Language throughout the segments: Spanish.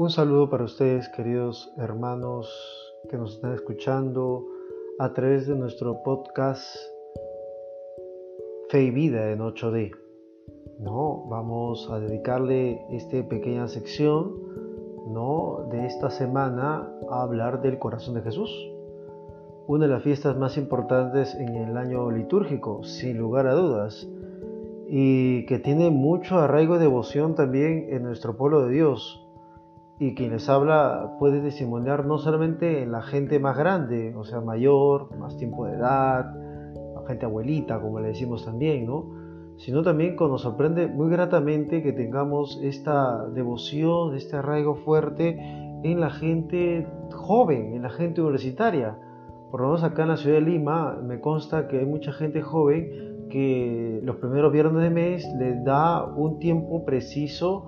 Un saludo para ustedes, queridos hermanos que nos están escuchando a través de nuestro podcast Fe y Vida en 8D. ¿no? Vamos a dedicarle esta pequeña sección ¿no? de esta semana a hablar del corazón de Jesús. Una de las fiestas más importantes en el año litúrgico, sin lugar a dudas, y que tiene mucho arraigo de devoción también en nuestro pueblo de Dios. Y quien les habla puede testimoniar no solamente en la gente más grande, o sea, mayor, más tiempo de edad, la gente abuelita, como le decimos también, ¿no? sino también cuando nos sorprende muy gratamente que tengamos esta devoción, este arraigo fuerte en la gente joven, en la gente universitaria. Por lo menos acá en la ciudad de Lima me consta que hay mucha gente joven que los primeros viernes de mes le da un tiempo preciso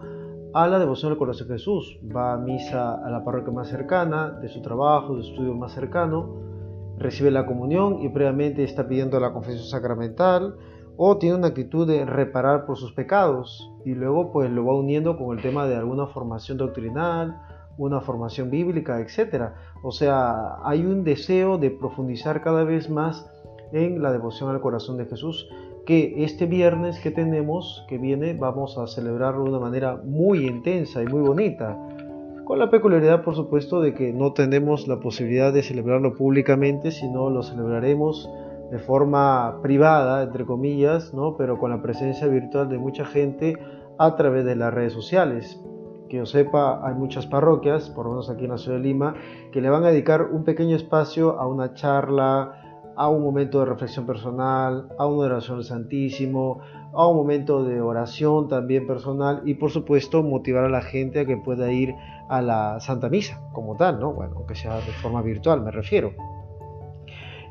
a la devoción del corazón de Jesús. Va a misa a la parroquia más cercana, de su trabajo, de estudio más cercano, recibe la comunión y previamente está pidiendo la confesión sacramental o tiene una actitud de reparar por sus pecados y luego pues lo va uniendo con el tema de alguna formación doctrinal, una formación bíblica, etc. O sea, hay un deseo de profundizar cada vez más en la devoción al corazón de Jesús que este viernes que tenemos, que viene, vamos a celebrarlo de una manera muy intensa y muy bonita. Con la peculiaridad, por supuesto, de que no tenemos la posibilidad de celebrarlo públicamente, sino lo celebraremos de forma privada, entre comillas, ¿no? pero con la presencia virtual de mucha gente a través de las redes sociales. Que yo sepa, hay muchas parroquias, por lo menos aquí en la ciudad de Lima, que le van a dedicar un pequeño espacio a una charla, a un momento de reflexión personal, a una oración al Santísimo, a un momento de oración también personal y por supuesto motivar a la gente a que pueda ir a la Santa Misa como tal, ¿no? Bueno, aunque sea de forma virtual, me refiero.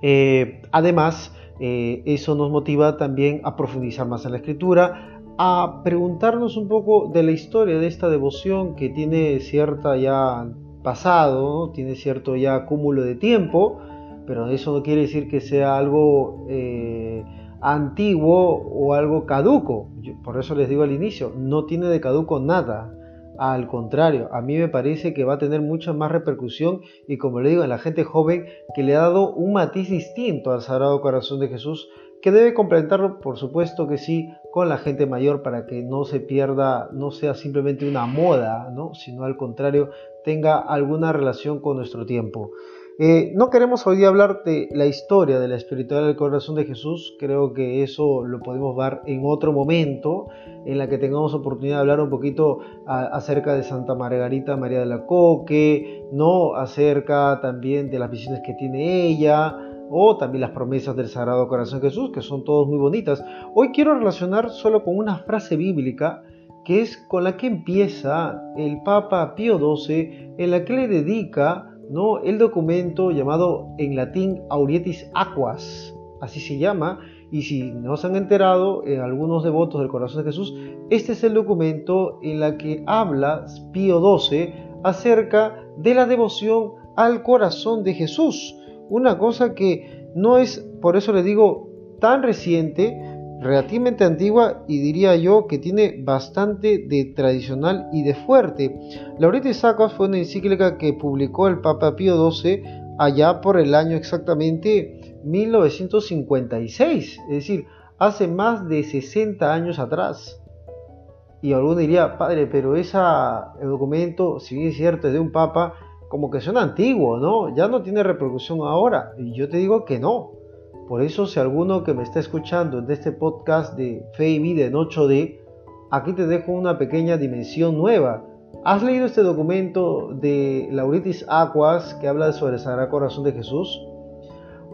Eh, además, eh, eso nos motiva también a profundizar más en la escritura, a preguntarnos un poco de la historia de esta devoción que tiene cierta ya pasado, tiene cierto ya cúmulo de tiempo, pero eso no quiere decir que sea algo eh, antiguo o algo caduco. por eso les digo al inicio, no tiene de caduco nada. Al contrario, a mí me parece que va a tener mucha más repercusión y como le digo, en la gente joven que le ha dado un matiz distinto al Sagrado Corazón de Jesús, que debe complementarlo, por supuesto que sí, con la gente mayor para que no se pierda, no sea simplemente una moda, ¿no? sino al contrario, tenga alguna relación con nuestro tiempo. Eh, no queremos hoy hablar de la historia de la espiritualidad del corazón de Jesús, creo que eso lo podemos ver en otro momento, en la que tengamos oportunidad de hablar un poquito acerca de Santa Margarita María de la Coque, ¿no? acerca también de las visiones que tiene ella, o también las promesas del Sagrado Corazón de Jesús, que son todas muy bonitas. Hoy quiero relacionar solo con una frase bíblica que es con la que empieza el Papa Pío XII, en la que le dedica ¿no? el documento llamado en latín Aurietis Aquas, así se llama, y si no se han enterado, en algunos devotos del corazón de Jesús, este es el documento en la que habla Pío XII acerca de la devoción al corazón de Jesús. Una cosa que no es, por eso le digo, tan reciente, relativamente antigua y diría yo que tiene bastante de tradicional y de fuerte. Laurete Sacas fue una encíclica que publicó el Papa Pío XII allá por el año exactamente 1956, es decir, hace más de 60 años atrás. Y alguno diría, padre, pero ese documento, si bien es cierto, es de un papa, como que suena antiguo, ¿no? Ya no tiene repercusión ahora. Y yo te digo que no. Por eso si alguno que me está escuchando en este podcast de Fe y Vida en 8D, aquí te dejo una pequeña dimensión nueva. ¿Has leído este documento de Lauritis Aquas que habla sobre el Sagrado Corazón de Jesús?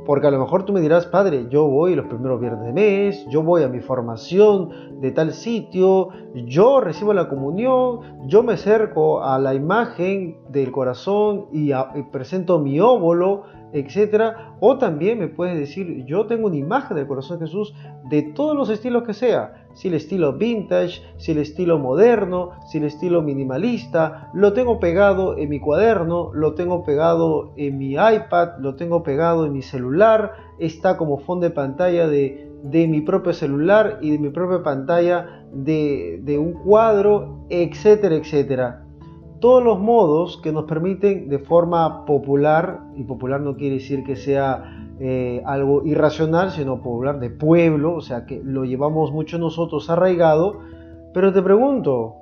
Porque a lo mejor tú me dirás, padre, yo voy los primeros viernes de mes, yo voy a mi formación de tal sitio, yo recibo la comunión, yo me acerco a la imagen del corazón y, y presento mi óvulo, etcétera. O también me puedes decir, yo tengo una imagen del corazón de Jesús de todos los estilos que sea. Si el estilo vintage, si el estilo moderno, si el estilo minimalista, lo tengo pegado en mi cuaderno, lo tengo pegado en mi iPad, lo tengo pegado en mi celular, está como fondo de pantalla de, de mi propio celular y de mi propia pantalla de, de un cuadro, etcétera, etcétera. Todos los modos que nos permiten de forma popular, y popular no quiere decir que sea eh, algo irracional, sino popular de pueblo, o sea que lo llevamos mucho nosotros arraigado, pero te pregunto,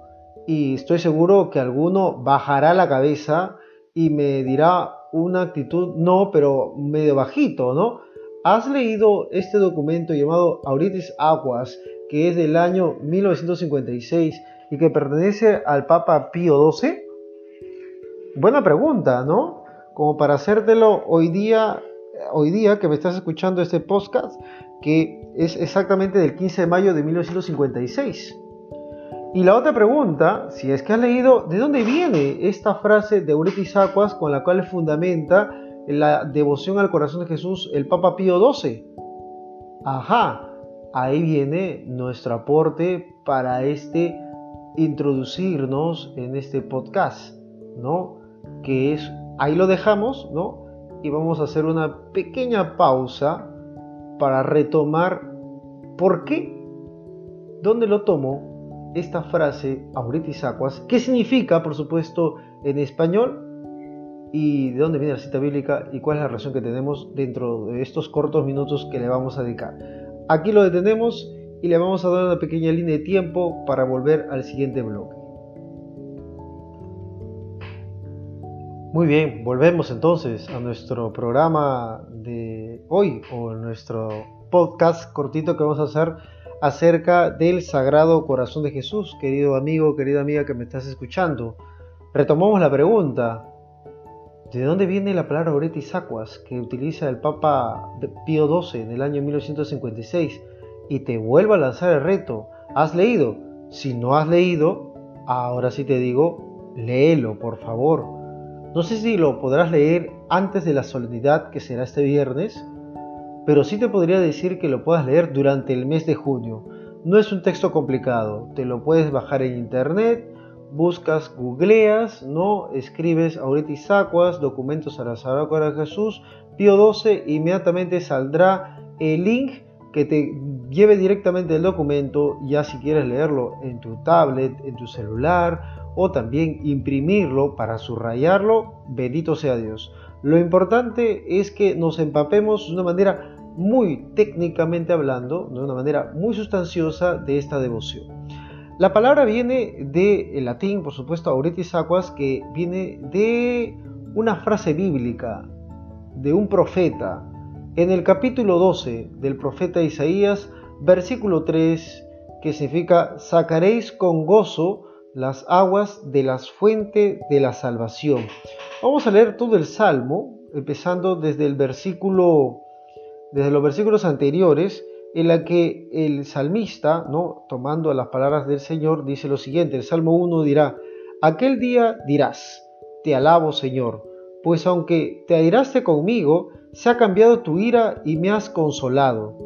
y estoy seguro que alguno bajará la cabeza y me dirá una actitud, no, pero medio bajito, ¿no? ¿Has leído este documento llamado Auritis Aquas, que es del año 1956 y que pertenece al Papa Pío XII? Buena pregunta, ¿no? Como para hacértelo hoy día, hoy día que me estás escuchando este podcast, que es exactamente del 15 de mayo de 1956. Y la otra pregunta, si es que has leído, ¿de dónde viene esta frase de Euretis Aquas con la cual fundamenta la devoción al corazón de Jesús el Papa Pío XII? Ajá, ahí viene nuestro aporte para este introducirnos en este podcast, ¿no? Que es, ahí lo dejamos, ¿no? Y vamos a hacer una pequeña pausa para retomar por qué, dónde lo tomo esta frase Auritis Aquas, qué significa, por supuesto, en español y de dónde viene la cita bíblica y cuál es la relación que tenemos dentro de estos cortos minutos que le vamos a dedicar. Aquí lo detenemos y le vamos a dar una pequeña línea de tiempo para volver al siguiente bloque. Muy bien, volvemos entonces a nuestro programa de hoy o nuestro podcast cortito que vamos a hacer acerca del Sagrado Corazón de Jesús, querido amigo, querida amiga que me estás escuchando. Retomamos la pregunta, ¿de dónde viene la palabra Oretis Aquas que utiliza el Papa Pío XII en el año 1956? Y te vuelvo a lanzar el reto, ¿has leído? Si no has leído, ahora sí te digo, léelo, por favor. No sé si lo podrás leer antes de la solemnidad que será este viernes, pero sí te podría decir que lo puedas leer durante el mes de junio. No es un texto complicado, te lo puedes bajar en internet, buscas, googleas, ¿no? escribes Auretis Aquas, documentos a la Sagrada de Jesús, Pío 12, inmediatamente saldrá el link que te lleve directamente el documento, ya si quieres leerlo en tu tablet, en tu celular o también imprimirlo para subrayarlo, bendito sea Dios. Lo importante es que nos empapemos de una manera muy técnicamente hablando, de una manera muy sustanciosa de esta devoción. La palabra viene del latín, por supuesto, auretis aquas, que viene de una frase bíblica de un profeta. En el capítulo 12 del profeta Isaías, versículo 3, que significa, sacaréis con gozo las aguas de las fuentes de la salvación. Vamos a leer todo el salmo, empezando desde el versículo desde los versículos anteriores en la que el salmista, ¿no? tomando las palabras del Señor, dice lo siguiente, el Salmo 1 dirá, aquel día dirás, te alabo Señor, pues aunque te airaste conmigo, se ha cambiado tu ira y me has consolado.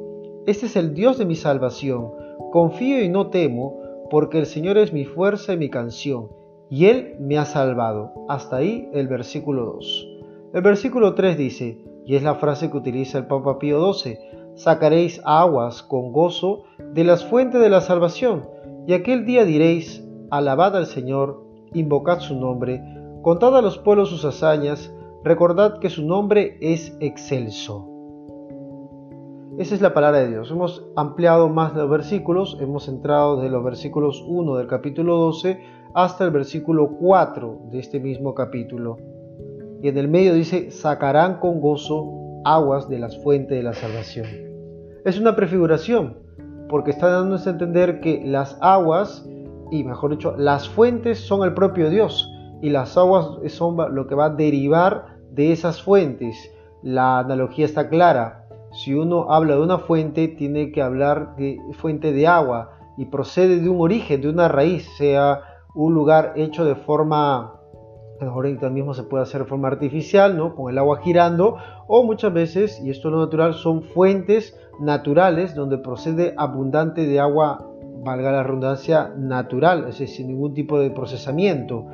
Este es el Dios de mi salvación, confío y no temo, porque el Señor es mi fuerza y mi canción, y Él me ha salvado. Hasta ahí el versículo 2. El versículo 3 dice, y es la frase que utiliza el Papa Pío XII, sacaréis aguas con gozo de las fuentes de la salvación, y aquel día diréis, alabad al Señor, invocad su nombre, contad a los pueblos sus hazañas, recordad que su nombre es excelso. Esa es la palabra de Dios. Hemos ampliado más los versículos, hemos entrado desde los versículos 1 del capítulo 12 hasta el versículo 4 de este mismo capítulo y en el medio dice, sacarán con gozo aguas de las fuentes de la salvación. Es una prefiguración, porque está dándonos a entender que las aguas, y mejor dicho, las fuentes son el propio Dios, y las aguas son lo que va a derivar de esas fuentes. La analogía está clara. Si uno habla de una fuente, tiene que hablar de fuente de agua, y procede de un origen, de una raíz, sea un lugar hecho de forma ahorita mismo se puede hacer de forma artificial, ¿no? Con el agua girando, o muchas veces, y esto es lo natural, son fuentes naturales donde procede abundante de agua, valga la redundancia, natural, es decir, sin ningún tipo de procesamiento.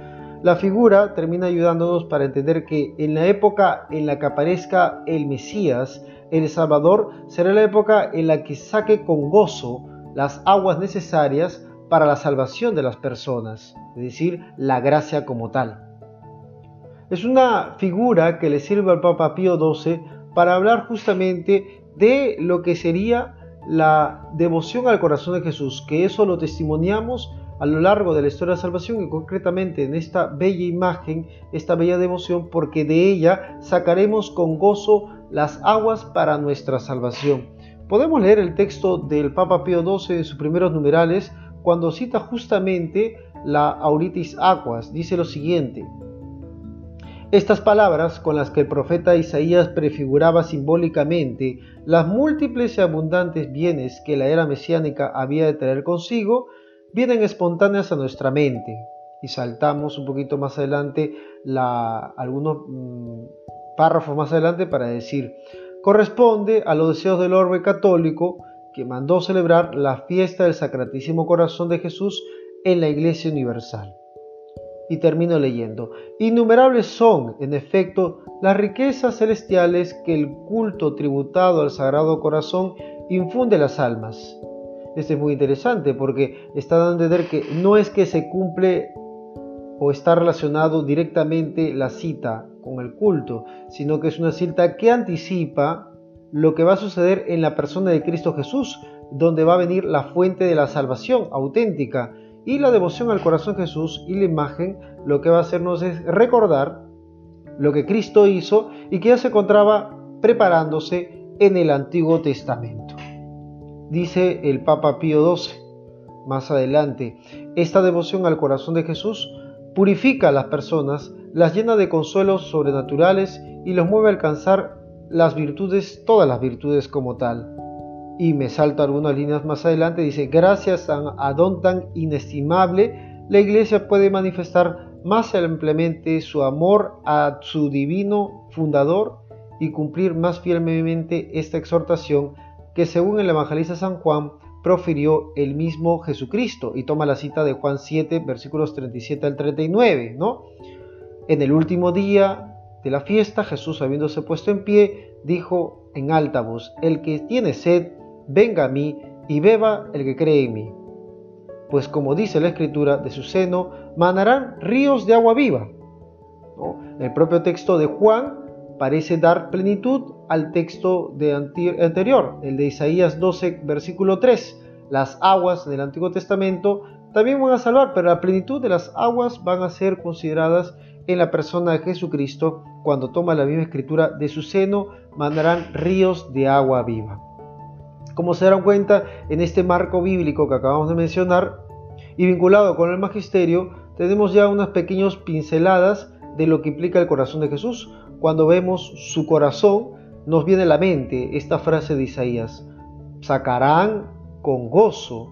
La figura termina ayudándonos para entender que en la época en la que aparezca el Mesías, el Salvador, será la época en la que saque con gozo las aguas necesarias para la salvación de las personas, es decir, la gracia como tal. Es una figura que le sirve al Papa Pío XII para hablar justamente de lo que sería la devoción al corazón de Jesús, que eso lo testimoniamos a lo largo de la historia de la salvación y concretamente en esta bella imagen, esta bella devoción, porque de ella sacaremos con gozo las aguas para nuestra salvación. Podemos leer el texto del Papa Pío XII en sus primeros numerales cuando cita justamente la Auritis Aquas. Dice lo siguiente. Estas palabras con las que el profeta Isaías prefiguraba simbólicamente las múltiples y abundantes bienes que la era mesiánica había de traer consigo, vienen espontáneas a nuestra mente. Y saltamos un poquito más adelante algunos mm, párrafos más adelante para decir, corresponde a los deseos del orbe católico que mandó celebrar la fiesta del Sacratísimo Corazón de Jesús en la Iglesia Universal. Y termino leyendo, innumerables son, en efecto, las riquezas celestiales que el culto tributado al Sagrado Corazón infunde las almas. Este es muy interesante porque está dando a entender que no es que se cumple o está relacionado directamente la cita con el culto, sino que es una cita que anticipa lo que va a suceder en la persona de Cristo Jesús, donde va a venir la fuente de la salvación auténtica. Y la devoción al corazón Jesús y la imagen lo que va a hacernos es recordar lo que Cristo hizo y que ya se encontraba preparándose en el Antiguo Testamento. Dice el Papa Pío XII más adelante, esta devoción al corazón de Jesús purifica a las personas las llena de consuelos sobrenaturales y los mueve a alcanzar las virtudes, todas las virtudes como tal. Y me salto algunas líneas más adelante, dice, gracias a don tan inestimable, la iglesia puede manifestar más ampliamente su amor a su divino fundador y cumplir más fielmente esta exhortación que según el evangelista San Juan profirió el mismo Jesucristo y toma la cita de Juan 7 versículos 37 al 39, ¿no? En el último día de la fiesta, Jesús, habiéndose puesto en pie, dijo en alta voz, El que tiene sed, venga a mí y beba el que cree en mí. Pues como dice la Escritura, de su seno manarán ríos de agua viva. El propio texto de Juan parece dar plenitud al texto anterior, el de Isaías 12, versículo 3. Las aguas del Antiguo Testamento también van a salvar, pero la plenitud de las aguas van a ser consideradas en la persona de Jesucristo, cuando toma la misma escritura, de su seno mandarán ríos de agua viva. Como se darán cuenta, en este marco bíblico que acabamos de mencionar y vinculado con el magisterio, tenemos ya unas pequeñas pinceladas de lo que implica el corazón de Jesús. Cuando vemos su corazón, nos viene a la mente esta frase de Isaías, sacarán con gozo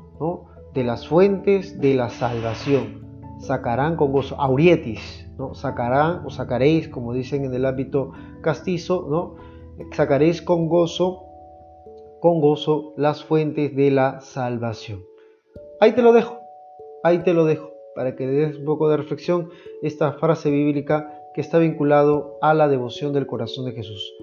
de las fuentes de la salvación. Sacarán con gozo, aurietis, ¿no? Sacarán o sacaréis, como dicen en el ámbito castizo, ¿no? Sacaréis con gozo, con gozo las fuentes de la salvación. Ahí te lo dejo, ahí te lo dejo, para que le des un poco de reflexión esta frase bíblica que está vinculado a la devoción del corazón de Jesús.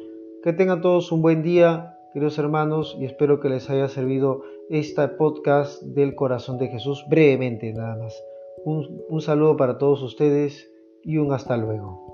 Que tengan todos un buen día, queridos hermanos, y espero que les haya servido este podcast del corazón de Jesús brevemente nada más. Un, saludo para todos ustedes y un hasta luego.